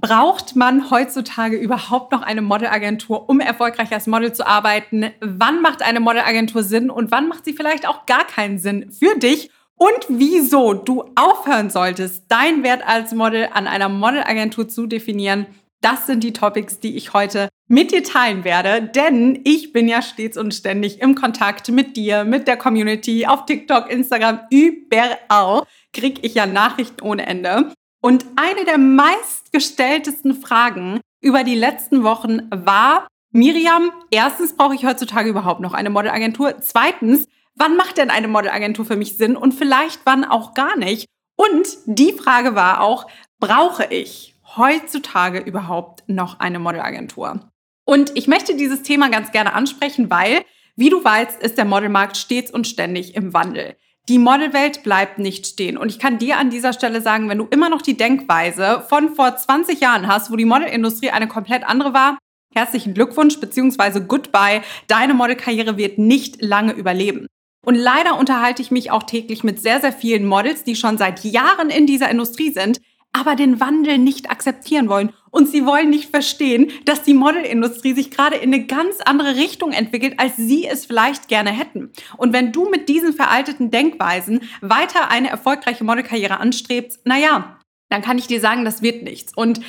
Braucht man heutzutage überhaupt noch eine Modelagentur, um erfolgreich als Model zu arbeiten? Wann macht eine Modelagentur Sinn und wann macht sie vielleicht auch gar keinen Sinn für dich? Und wieso du aufhören solltest, deinen Wert als Model an einer Modelagentur zu definieren? Das sind die Topics, die ich heute mit dir teilen werde, denn ich bin ja stets und ständig im Kontakt mit dir, mit der Community, auf TikTok, Instagram, überall kriege ich ja Nachrichten ohne Ende. Und eine der meistgestelltesten Fragen über die letzten Wochen war, Miriam, erstens brauche ich heutzutage überhaupt noch eine Modelagentur. Zweitens, wann macht denn eine Modelagentur für mich Sinn und vielleicht wann auch gar nicht? Und die Frage war auch, brauche ich heutzutage überhaupt noch eine Modelagentur? Und ich möchte dieses Thema ganz gerne ansprechen, weil, wie du weißt, ist der Modelmarkt stets und ständig im Wandel. Die Modelwelt bleibt nicht stehen. Und ich kann dir an dieser Stelle sagen, wenn du immer noch die Denkweise von vor 20 Jahren hast, wo die Modelindustrie eine komplett andere war, herzlichen Glückwunsch bzw. goodbye. Deine Modelkarriere wird nicht lange überleben. Und leider unterhalte ich mich auch täglich mit sehr, sehr vielen Models, die schon seit Jahren in dieser Industrie sind, aber den Wandel nicht akzeptieren wollen. Und sie wollen nicht verstehen, dass die Modelindustrie sich gerade in eine ganz andere Richtung entwickelt, als sie es vielleicht gerne hätten. Und wenn du mit diesen veralteten Denkweisen weiter eine erfolgreiche Modelkarriere anstrebst, naja, dann kann ich dir sagen, das wird nichts. Und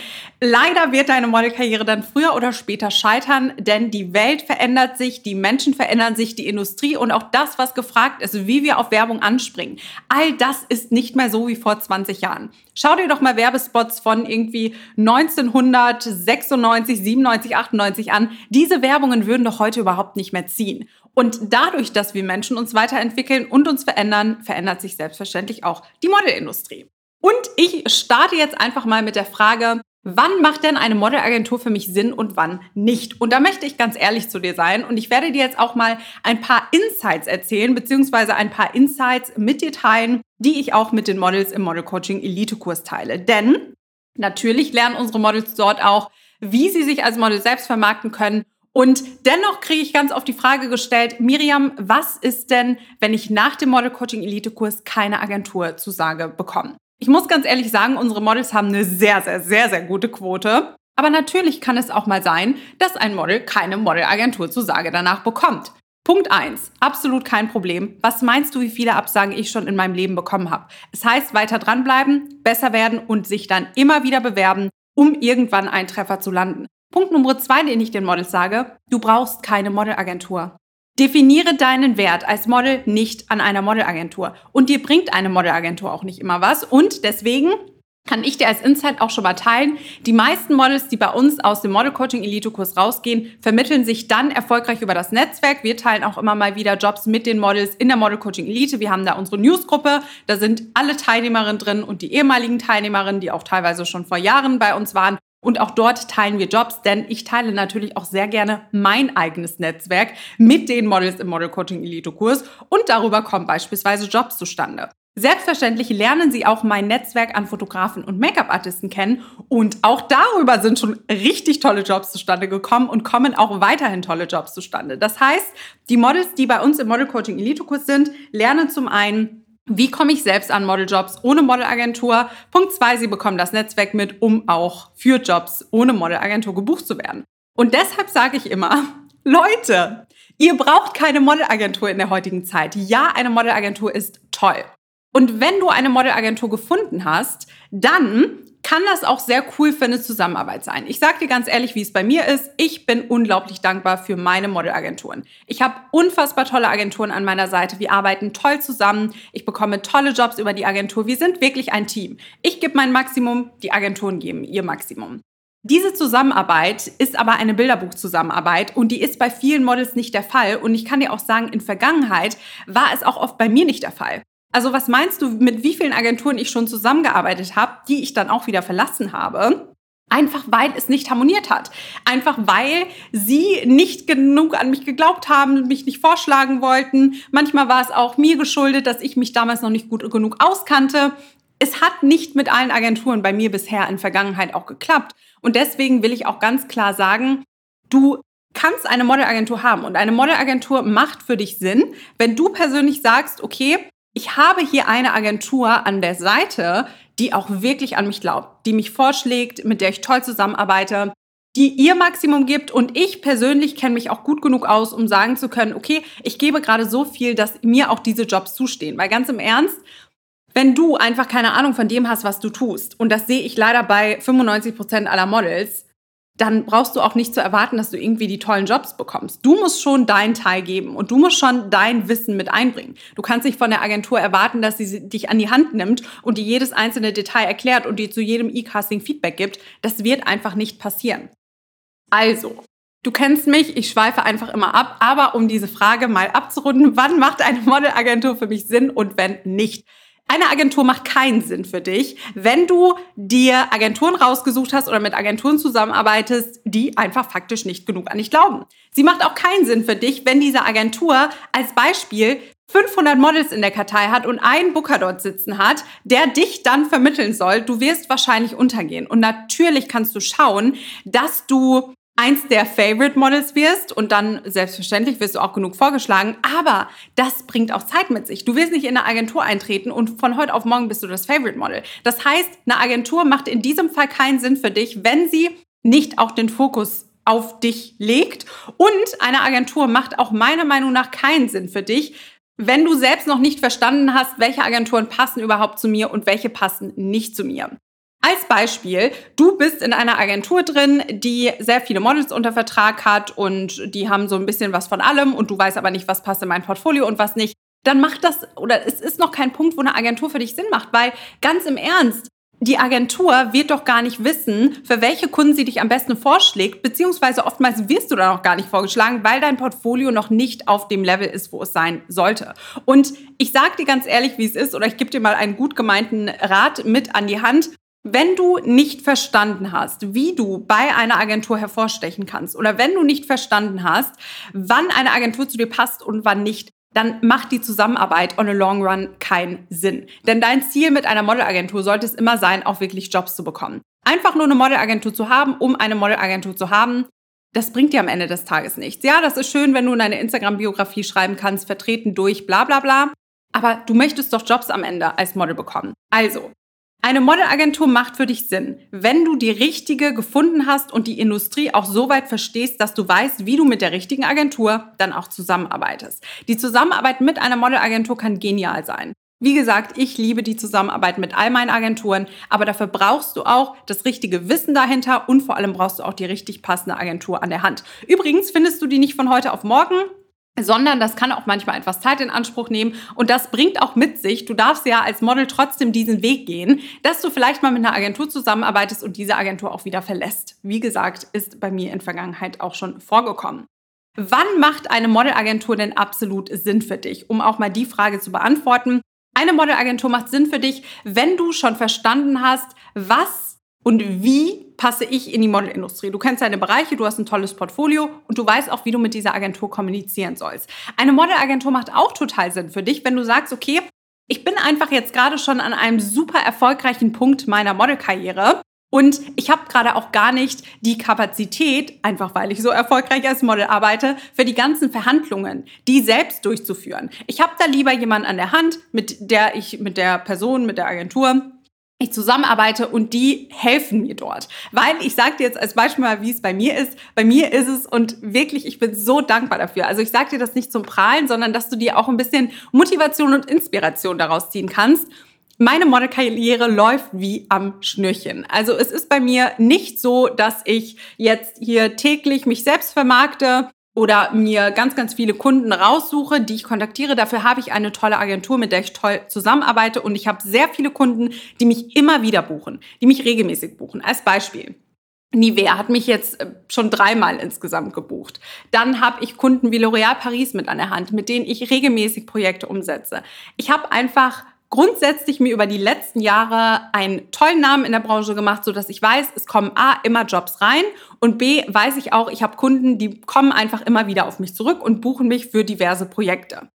leider wird deine Modelkarriere dann früher oder später scheitern, denn die Welt verändert sich, die Menschen verändern sich, die Industrie und auch das, was gefragt ist, wie wir auf Werbung anspringen. All das ist nicht mehr so wie vor 20 Jahren. Schau dir doch mal Werbespots von irgendwie 1996, 97, 98 an. Diese Werbungen würden doch heute überhaupt nicht mehr ziehen. Und dadurch, dass wir Menschen uns weiterentwickeln und uns verändern, verändert sich selbstverständlich auch die Modelindustrie. Und ich starte jetzt einfach mal mit der Frage, wann macht denn eine Modelagentur für mich Sinn und wann nicht? Und da möchte ich ganz ehrlich zu dir sein und ich werde dir jetzt auch mal ein paar Insights erzählen, beziehungsweise ein paar Insights mit dir teilen, die ich auch mit den Models im Model Coaching Elite Kurs teile. Denn natürlich lernen unsere Models dort auch, wie sie sich als Model selbst vermarkten können und dennoch kriege ich ganz oft die Frage gestellt, Miriam, was ist denn, wenn ich nach dem Model Coaching Elite Kurs keine Agenturzusage bekomme? Ich muss ganz ehrlich sagen, unsere Models haben eine sehr, sehr, sehr, sehr gute Quote. Aber natürlich kann es auch mal sein, dass ein Model keine Modelagenturzusage danach bekommt. Punkt 1. Absolut kein Problem. Was meinst du, wie viele Absagen ich schon in meinem Leben bekommen habe? Es heißt, weiter dranbleiben, besser werden und sich dann immer wieder bewerben, um irgendwann einen Treffer zu landen. Punkt Nummer 2, den ich den Models sage, du brauchst keine Modelagentur. Definiere deinen Wert als Model nicht an einer Modelagentur. Und dir bringt eine Modelagentur auch nicht immer was. Und deswegen kann ich dir als Insight auch schon mal teilen. Die meisten Models, die bei uns aus dem Model Coaching Elite Kurs rausgehen, vermitteln sich dann erfolgreich über das Netzwerk. Wir teilen auch immer mal wieder Jobs mit den Models in der Model Coaching Elite. Wir haben da unsere Newsgruppe. Da sind alle Teilnehmerinnen drin und die ehemaligen Teilnehmerinnen, die auch teilweise schon vor Jahren bei uns waren. Und auch dort teilen wir Jobs, denn ich teile natürlich auch sehr gerne mein eigenes Netzwerk mit den Models im Model Coaching Elite Kurs und darüber kommen beispielsweise Jobs zustande. Selbstverständlich lernen Sie auch mein Netzwerk an Fotografen und Make-up-Artisten kennen und auch darüber sind schon richtig tolle Jobs zustande gekommen und kommen auch weiterhin tolle Jobs zustande. Das heißt, die Models, die bei uns im Model Coaching Elite Kurs sind, lernen zum einen wie komme ich selbst an Modeljobs ohne Modelagentur? Punkt zwei, Sie bekommen das Netzwerk mit, um auch für Jobs ohne Modelagentur gebucht zu werden. Und deshalb sage ich immer, Leute, ihr braucht keine Modelagentur in der heutigen Zeit. Ja, eine Modelagentur ist toll. Und wenn du eine Modelagentur gefunden hast, dann kann das auch sehr cool für eine Zusammenarbeit sein. Ich sage dir ganz ehrlich, wie es bei mir ist. Ich bin unglaublich dankbar für meine Modelagenturen. Ich habe unfassbar tolle Agenturen an meiner Seite. Wir arbeiten toll zusammen. Ich bekomme tolle Jobs über die Agentur. Wir sind wirklich ein Team. Ich gebe mein Maximum, die Agenturen geben ihr Maximum. Diese Zusammenarbeit ist aber eine Bilderbuchzusammenarbeit und die ist bei vielen Models nicht der Fall. Und ich kann dir auch sagen, in Vergangenheit war es auch oft bei mir nicht der Fall. Also was meinst du, mit wie vielen Agenturen ich schon zusammengearbeitet habe, die ich dann auch wieder verlassen habe? Einfach weil es nicht harmoniert hat. Einfach weil sie nicht genug an mich geglaubt haben, mich nicht vorschlagen wollten. Manchmal war es auch mir geschuldet, dass ich mich damals noch nicht gut genug auskannte. Es hat nicht mit allen Agenturen bei mir bisher in Vergangenheit auch geklappt. Und deswegen will ich auch ganz klar sagen, du kannst eine Modelagentur haben und eine Modelagentur macht für dich Sinn, wenn du persönlich sagst, okay, ich habe hier eine Agentur an der Seite, die auch wirklich an mich glaubt, die mich vorschlägt, mit der ich toll zusammenarbeite, die ihr Maximum gibt und ich persönlich kenne mich auch gut genug aus, um sagen zu können, okay, ich gebe gerade so viel, dass mir auch diese Jobs zustehen. Weil ganz im Ernst, wenn du einfach keine Ahnung von dem hast, was du tust, und das sehe ich leider bei 95 Prozent aller Models, dann brauchst du auch nicht zu erwarten, dass du irgendwie die tollen Jobs bekommst. Du musst schon deinen Teil geben und du musst schon dein Wissen mit einbringen. Du kannst nicht von der Agentur erwarten, dass sie dich an die Hand nimmt und dir jedes einzelne Detail erklärt und dir zu jedem E-Casting Feedback gibt. Das wird einfach nicht passieren. Also, du kennst mich, ich schweife einfach immer ab, aber um diese Frage mal abzurunden, wann macht eine Modelagentur für mich Sinn und wenn nicht? Eine Agentur macht keinen Sinn für dich, wenn du dir Agenturen rausgesucht hast oder mit Agenturen zusammenarbeitest, die einfach faktisch nicht genug an dich glauben. Sie macht auch keinen Sinn für dich, wenn diese Agentur als Beispiel 500 Models in der Kartei hat und einen Booker dort sitzen hat, der dich dann vermitteln soll. Du wirst wahrscheinlich untergehen. Und natürlich kannst du schauen, dass du eins der Favorite Models wirst und dann selbstverständlich wirst du auch genug vorgeschlagen, aber das bringt auch Zeit mit sich. Du wirst nicht in eine Agentur eintreten und von heute auf morgen bist du das Favorite Model. Das heißt, eine Agentur macht in diesem Fall keinen Sinn für dich, wenn sie nicht auch den Fokus auf dich legt und eine Agentur macht auch meiner Meinung nach keinen Sinn für dich, wenn du selbst noch nicht verstanden hast, welche Agenturen passen überhaupt zu mir und welche passen nicht zu mir. Als Beispiel, du bist in einer Agentur drin, die sehr viele Models unter Vertrag hat und die haben so ein bisschen was von allem und du weißt aber nicht, was passt in mein Portfolio und was nicht. Dann macht das, oder es ist noch kein Punkt, wo eine Agentur für dich Sinn macht, weil ganz im Ernst, die Agentur wird doch gar nicht wissen, für welche Kunden sie dich am besten vorschlägt, beziehungsweise oftmals wirst du da noch gar nicht vorgeschlagen, weil dein Portfolio noch nicht auf dem Level ist, wo es sein sollte. Und ich sage dir ganz ehrlich, wie es ist, oder ich gebe dir mal einen gut gemeinten Rat mit an die Hand. Wenn du nicht verstanden hast, wie du bei einer Agentur hervorstechen kannst oder wenn du nicht verstanden hast, wann eine Agentur zu dir passt und wann nicht, dann macht die Zusammenarbeit on a long run keinen Sinn. Denn dein Ziel mit einer Modelagentur sollte es immer sein, auch wirklich Jobs zu bekommen. Einfach nur eine Modelagentur zu haben, um eine Modelagentur zu haben, das bringt dir am Ende des Tages nichts. Ja, das ist schön, wenn du in deine Instagram-Biografie schreiben kannst, vertreten durch bla bla bla. Aber du möchtest doch Jobs am Ende als Model bekommen. Also, eine Modelagentur macht für dich Sinn, wenn du die richtige gefunden hast und die Industrie auch so weit verstehst, dass du weißt, wie du mit der richtigen Agentur dann auch zusammenarbeitest. Die Zusammenarbeit mit einer Modelagentur kann genial sein. Wie gesagt, ich liebe die Zusammenarbeit mit all meinen Agenturen, aber dafür brauchst du auch das richtige Wissen dahinter und vor allem brauchst du auch die richtig passende Agentur an der Hand. Übrigens findest du die nicht von heute auf morgen, sondern das kann auch manchmal etwas Zeit in Anspruch nehmen und das bringt auch mit sich, du darfst ja als Model trotzdem diesen Weg gehen, dass du vielleicht mal mit einer Agentur zusammenarbeitest und diese Agentur auch wieder verlässt. Wie gesagt, ist bei mir in Vergangenheit auch schon vorgekommen. Wann macht eine Modelagentur denn absolut Sinn für dich? Um auch mal die Frage zu beantworten. Eine Modelagentur macht Sinn für dich, wenn du schon verstanden hast, was und wie passe ich in die Modelindustrie. Du kennst deine Bereiche, du hast ein tolles Portfolio und du weißt auch, wie du mit dieser Agentur kommunizieren sollst. Eine Modelagentur macht auch total Sinn für dich, wenn du sagst, okay, ich bin einfach jetzt gerade schon an einem super erfolgreichen Punkt meiner Modelkarriere und ich habe gerade auch gar nicht die Kapazität, einfach weil ich so erfolgreich als Model arbeite, für die ganzen Verhandlungen, die selbst durchzuführen. Ich habe da lieber jemanden an der Hand, mit der ich, mit der Person, mit der Agentur ich zusammenarbeite und die helfen mir dort. Weil ich sage dir jetzt als Beispiel mal, wie es bei mir ist. Bei mir ist es und wirklich, ich bin so dankbar dafür. Also ich sage dir das nicht zum Prahlen, sondern dass du dir auch ein bisschen Motivation und Inspiration daraus ziehen kannst. Meine Modelkarriere läuft wie am Schnürchen. Also es ist bei mir nicht so, dass ich jetzt hier täglich mich selbst vermarkte oder mir ganz, ganz viele Kunden raussuche, die ich kontaktiere. Dafür habe ich eine tolle Agentur, mit der ich toll zusammenarbeite und ich habe sehr viele Kunden, die mich immer wieder buchen, die mich regelmäßig buchen. Als Beispiel. Nivea hat mich jetzt äh, schon dreimal insgesamt gebucht. Dann habe ich Kunden wie L'Oréal Paris mit an der Hand, mit denen ich regelmäßig Projekte umsetze. Ich habe einfach grundsätzlich mir über die letzten Jahre einen tollen Namen in der Branche gemacht, so dass ich weiß, es kommen A, immer Jobs rein und B, weiß ich auch, ich habe Kunden, die kommen einfach immer wieder auf mich zurück und buchen mich für diverse Projekte.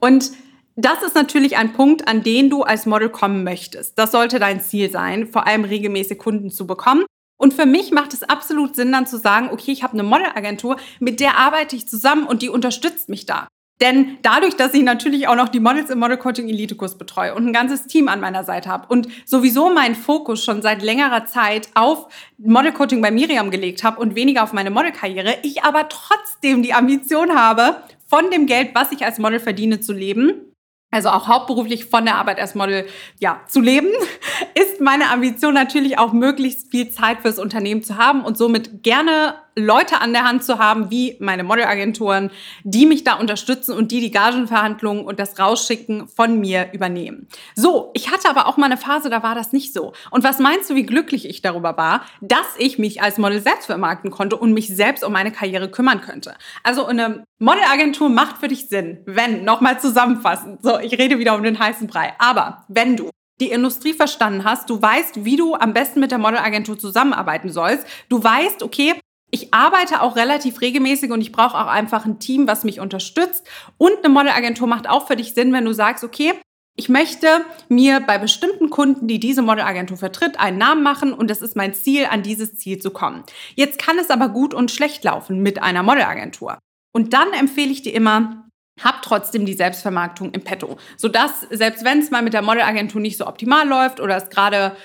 Und das ist natürlich ein Punkt, an den du als Model kommen möchtest. Das sollte dein Ziel sein, vor allem regelmäßig Kunden zu bekommen. Und für mich macht es absolut Sinn, dann zu sagen, okay, ich habe eine Modelagentur, mit der arbeite ich zusammen und die unterstützt mich da. Denn dadurch, dass ich natürlich auch noch die Models im Model Coaching Elite Kurs betreue und ein ganzes Team an meiner Seite habe und sowieso meinen Fokus schon seit längerer Zeit auf Model Coaching bei Miriam gelegt habe und weniger auf meine Modelkarriere, ich aber trotzdem die Ambition habe, von dem Geld, was ich als Model verdiene, zu leben also auch hauptberuflich von der Arbeit als Model ja, zu leben, ist meine Ambition natürlich auch möglichst viel Zeit fürs Unternehmen zu haben und somit gerne Leute an der Hand zu haben, wie meine Modelagenturen, die mich da unterstützen und die die Gagenverhandlungen und das Rausschicken von mir übernehmen. So, ich hatte aber auch mal eine Phase, da war das nicht so. Und was meinst du, wie glücklich ich darüber war, dass ich mich als Model selbst vermarkten konnte und mich selbst um meine Karriere kümmern könnte? Also eine Modelagentur macht für dich Sinn, wenn, nochmal zusammenfassend, so, ich rede wieder um den heißen Brei, aber wenn du die Industrie verstanden hast, du weißt, wie du am besten mit der Modelagentur zusammenarbeiten sollst, du weißt, okay, ich arbeite auch relativ regelmäßig und ich brauche auch einfach ein Team, was mich unterstützt. Und eine Modelagentur macht auch für dich Sinn, wenn du sagst, okay, ich möchte mir bei bestimmten Kunden, die diese Modelagentur vertritt, einen Namen machen und das ist mein Ziel, an dieses Ziel zu kommen. Jetzt kann es aber gut und schlecht laufen mit einer Modelagentur. Und dann empfehle ich dir immer, hab trotzdem die Selbstvermarktung im Petto, sodass selbst wenn es mal mit der Modelagentur nicht so optimal läuft oder es gerade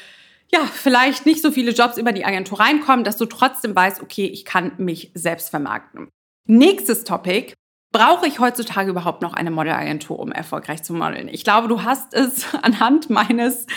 ja, vielleicht nicht so viele Jobs über die Agentur reinkommen, dass du trotzdem weißt, okay, ich kann mich selbst vermarkten. Nächstes Topic. Brauche ich heutzutage überhaupt noch eine Modelagentur, um erfolgreich zu modeln? Ich glaube, du hast es anhand meines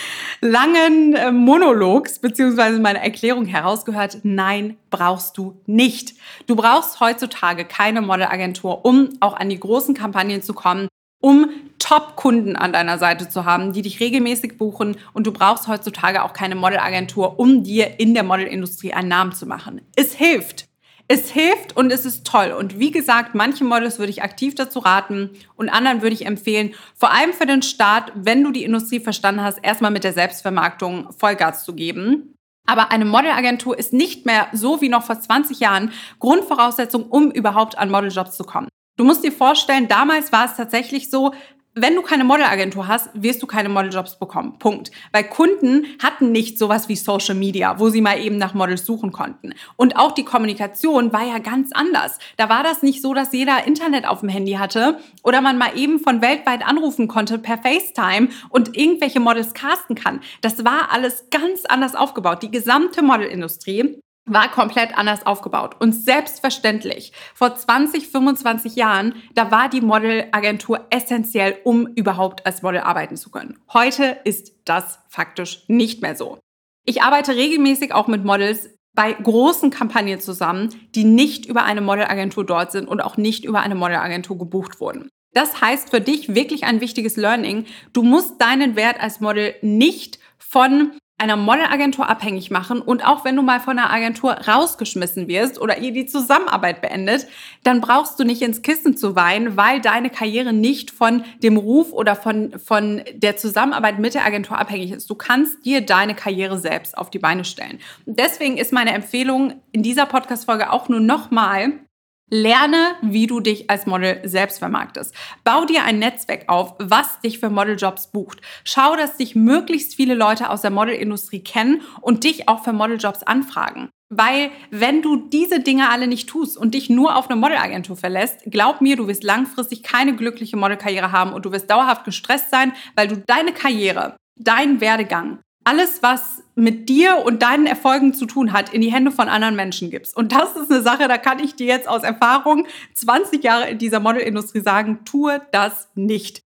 langen äh, Monologs beziehungsweise meiner Erklärung herausgehört. Nein, brauchst du nicht. Du brauchst heutzutage keine Modelagentur, um auch an die großen Kampagnen zu kommen, um Top-Kunden an deiner Seite zu haben, die dich regelmäßig buchen. Und du brauchst heutzutage auch keine Modelagentur, um dir in der Modelindustrie einen Namen zu machen. Es hilft. Es hilft und es ist toll. Und wie gesagt, manche Models würde ich aktiv dazu raten und anderen würde ich empfehlen, vor allem für den Start, wenn du die Industrie verstanden hast, erstmal mit der Selbstvermarktung Vollgas zu geben. Aber eine Modelagentur ist nicht mehr so wie noch vor 20 Jahren Grundvoraussetzung, um überhaupt an Modeljobs zu kommen. Du musst dir vorstellen, damals war es tatsächlich so, wenn du keine Modelagentur hast, wirst du keine Modeljobs bekommen. Punkt. Weil Kunden hatten nicht sowas wie Social Media, wo sie mal eben nach Models suchen konnten. Und auch die Kommunikation war ja ganz anders. Da war das nicht so, dass jeder Internet auf dem Handy hatte oder man mal eben von weltweit anrufen konnte per FaceTime und irgendwelche Models casten kann. Das war alles ganz anders aufgebaut. Die gesamte Modelindustrie war komplett anders aufgebaut. Und selbstverständlich, vor 20, 25 Jahren, da war die Modelagentur essentiell, um überhaupt als Model arbeiten zu können. Heute ist das faktisch nicht mehr so. Ich arbeite regelmäßig auch mit Models bei großen Kampagnen zusammen, die nicht über eine Modelagentur dort sind und auch nicht über eine Modelagentur gebucht wurden. Das heißt für dich wirklich ein wichtiges Learning. Du musst deinen Wert als Model nicht von einer Modelagentur abhängig machen und auch wenn du mal von einer Agentur rausgeschmissen wirst oder ihr die Zusammenarbeit beendet, dann brauchst du nicht ins Kissen zu weinen, weil deine Karriere nicht von dem Ruf oder von, von der Zusammenarbeit mit der Agentur abhängig ist. Du kannst dir deine Karriere selbst auf die Beine stellen. Und deswegen ist meine Empfehlung in dieser Podcast-Folge auch nur nochmal, Lerne, wie du dich als Model selbst vermarktest. Bau dir ein Netzwerk auf, was dich für Modeljobs bucht. Schau, dass dich möglichst viele Leute aus der Modelindustrie kennen und dich auch für Modeljobs anfragen. Weil wenn du diese Dinge alle nicht tust und dich nur auf eine Modelagentur verlässt, glaub mir, du wirst langfristig keine glückliche Modelkarriere haben und du wirst dauerhaft gestresst sein, weil du deine Karriere, deinen Werdegang alles, was mit dir und deinen Erfolgen zu tun hat, in die Hände von anderen Menschen gibst. Und das ist eine Sache, da kann ich dir jetzt aus Erfahrung 20 Jahre in dieser Modelindustrie sagen, tue das nicht.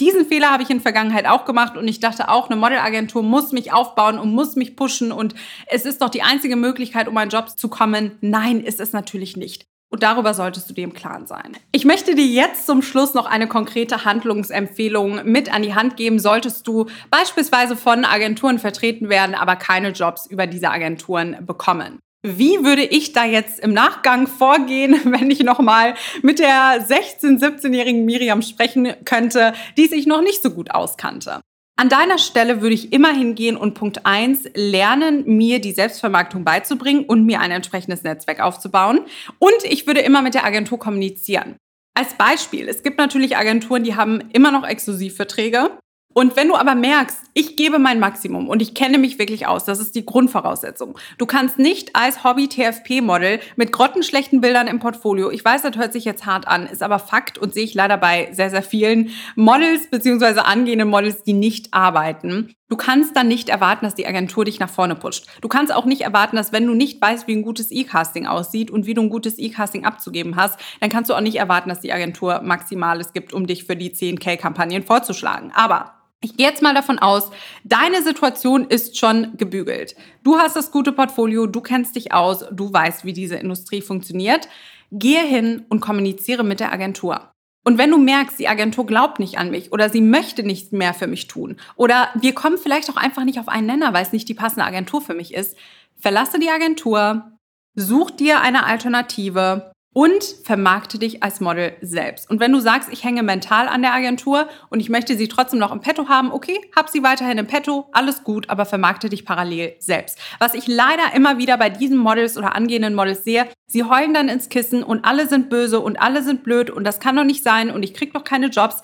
Diesen Fehler habe ich in der Vergangenheit auch gemacht und ich dachte auch, eine Modelagentur muss mich aufbauen und muss mich pushen und es ist doch die einzige Möglichkeit, um einen Job zu kommen. Nein, ist es natürlich nicht. Und darüber solltest du dir im Klaren sein. Ich möchte dir jetzt zum Schluss noch eine konkrete Handlungsempfehlung mit an die Hand geben, solltest du beispielsweise von Agenturen vertreten werden, aber keine Jobs über diese Agenturen bekommen. Wie würde ich da jetzt im Nachgang vorgehen, wenn ich nochmal mit der 16-, 17-jährigen Miriam sprechen könnte, die sich noch nicht so gut auskannte? An deiner Stelle würde ich immer hingehen und Punkt eins lernen, mir die Selbstvermarktung beizubringen und mir ein entsprechendes Netzwerk aufzubauen. Und ich würde immer mit der Agentur kommunizieren. Als Beispiel, es gibt natürlich Agenturen, die haben immer noch Exklusivverträge Und wenn du aber merkst, ich gebe mein Maximum und ich kenne mich wirklich aus, das ist die Grundvoraussetzung. Du kannst nicht als Hobby-TFP-Model mit grottenschlechten Bildern im Portfolio, ich weiß, das hört sich jetzt hart an, ist aber Fakt und sehe ich leider bei sehr, sehr vielen Models bzw. angehenden Models, die nicht arbeiten. Du kannst dann nicht erwarten, dass die Agentur dich nach vorne pusht. Du kannst auch nicht erwarten, dass wenn du nicht weißt, wie ein gutes E-Casting aussieht und wie du ein gutes E-Casting abzugeben hast, dann kannst du auch nicht erwarten, dass die Agentur Maximales gibt, um dich für die 10K-Kampagnen vorzuschlagen. Aber ich gehe jetzt mal davon aus, deine Situation ist schon gebügelt. Du hast das gute Portfolio, du kennst dich aus, du weißt, wie diese Industrie funktioniert. Gehe hin und kommuniziere mit der Agentur. Und wenn du merkst, die Agentur glaubt nicht an mich oder sie möchte nichts mehr für mich tun oder wir kommen vielleicht auch einfach nicht auf einen Nenner, weil es nicht die passende Agentur für mich ist, verlasse die Agentur, such dir eine Alternative und vermarkte dich als Model selbst. Und wenn du sagst, ich hänge mental an der Agentur und ich möchte sie trotzdem noch im Petto haben, okay, hab sie weiterhin im Petto, alles gut, aber vermarkte dich parallel selbst. Was ich leider immer wieder bei diesen Models oder angehenden Models sehe, sie heulen dann ins Kissen und alle sind böse und alle sind blöd und das kann doch nicht sein und ich krieg doch keine Jobs.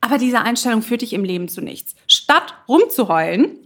Aber diese Einstellung führt dich im Leben zu nichts. Statt rumzuheulen,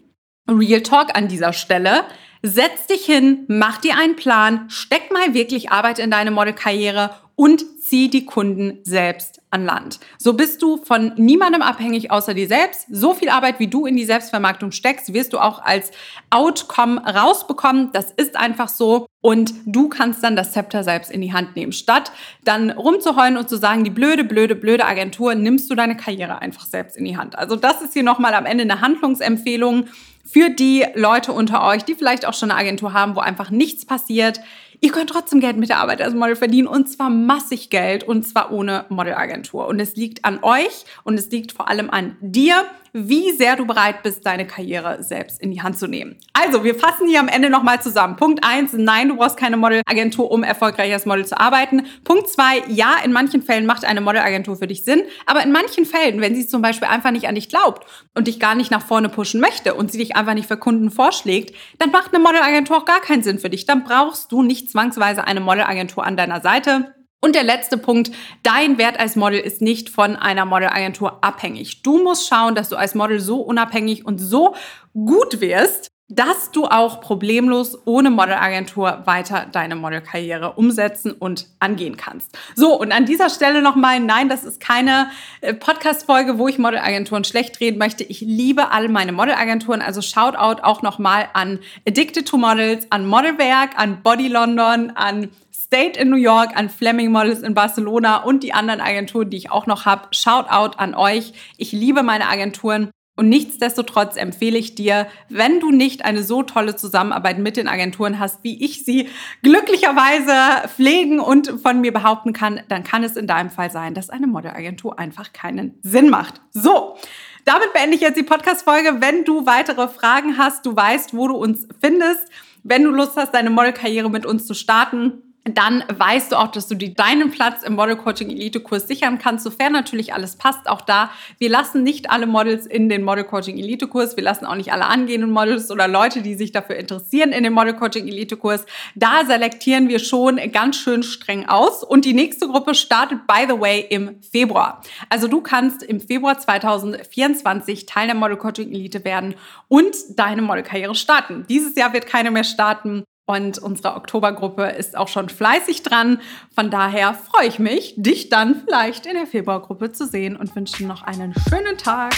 Real Talk an dieser Stelle, Setz dich hin, mach dir einen Plan, steck mal wirklich Arbeit in deine Modelkarriere und zieh die Kunden selbst an Land. So bist du von niemandem abhängig außer dir selbst. So viel Arbeit, wie du in die Selbstvermarktung steckst, wirst du auch als Outcome rausbekommen. Das ist einfach so. Und du kannst dann das Zepter selbst in die Hand nehmen. Statt dann rumzuheulen und zu sagen, die blöde, blöde, blöde Agentur, nimmst du deine Karriere einfach selbst in die Hand. Also das ist hier nochmal am Ende eine Handlungsempfehlung für die Leute unter euch, die vielleicht auch schon eine Agentur haben, wo einfach nichts passiert. Ihr könnt trotzdem Geld mit der Arbeit als Model verdienen und zwar massig Geld und zwar ohne Modelagentur. Und es liegt an euch und es liegt vor allem an dir, wie sehr du bereit bist, deine Karriere selbst in die Hand zu nehmen. Also, wir fassen hier am Ende nochmal zusammen. Punkt eins: nein, du brauchst keine Modelagentur, um erfolgreich als Model zu arbeiten. Punkt zwei: ja, in manchen Fällen macht eine Modelagentur für dich Sinn, aber in manchen Fällen, wenn sie zum Beispiel einfach nicht an dich glaubt und dich gar nicht nach vorne pushen möchte und sie dich einfach nicht für Kunden vorschlägt, dann macht eine Modelagentur auch gar keinen Sinn für dich. Dann brauchst du nicht zwangsweise eine Modelagentur an deiner Seite. Und der letzte Punkt, dein Wert als Model ist nicht von einer Modelagentur abhängig. Du musst schauen, dass du als Model so unabhängig und so gut wirst, dass du auch problemlos ohne Modelagentur weiter deine Modelkarriere umsetzen und angehen kannst. So, und an dieser Stelle nochmal, nein, das ist keine äh, Podcast-Folge, wo ich Modelagenturen schlecht reden möchte. Ich liebe alle meine Modelagenturen, also Shoutout auch nochmal an Addicted to Models, an Modelwerk, an Body London, an State in New York, an Fleming Models in Barcelona und die anderen Agenturen, die ich auch noch habe. Shoutout an euch. Ich liebe meine Agenturen. Und nichtsdestotrotz empfehle ich dir, wenn du nicht eine so tolle Zusammenarbeit mit den Agenturen hast, wie ich sie glücklicherweise pflegen und von mir behaupten kann, dann kann es in deinem Fall sein, dass eine Modelagentur einfach keinen Sinn macht. So. Damit beende ich jetzt die Podcast-Folge. Wenn du weitere Fragen hast, du weißt, wo du uns findest. Wenn du Lust hast, deine Modelkarriere mit uns zu starten, dann weißt du auch, dass du dir deinen Platz im Model Coaching Elite Kurs sichern kannst, sofern natürlich alles passt. Auch da, wir lassen nicht alle Models in den Model Coaching Elite Kurs. Wir lassen auch nicht alle angehenden Models oder Leute, die sich dafür interessieren, in den Model Coaching Elite Kurs. Da selektieren wir schon ganz schön streng aus. Und die nächste Gruppe startet, by the way, im Februar. Also du kannst im Februar 2024 Teil der Model Coaching Elite werden und deine Modelkarriere starten. Dieses Jahr wird keine mehr starten. Und unsere Oktobergruppe ist auch schon fleißig dran. Von daher freue ich mich, dich dann vielleicht in der Februargruppe zu sehen und wünsche noch einen schönen Tag.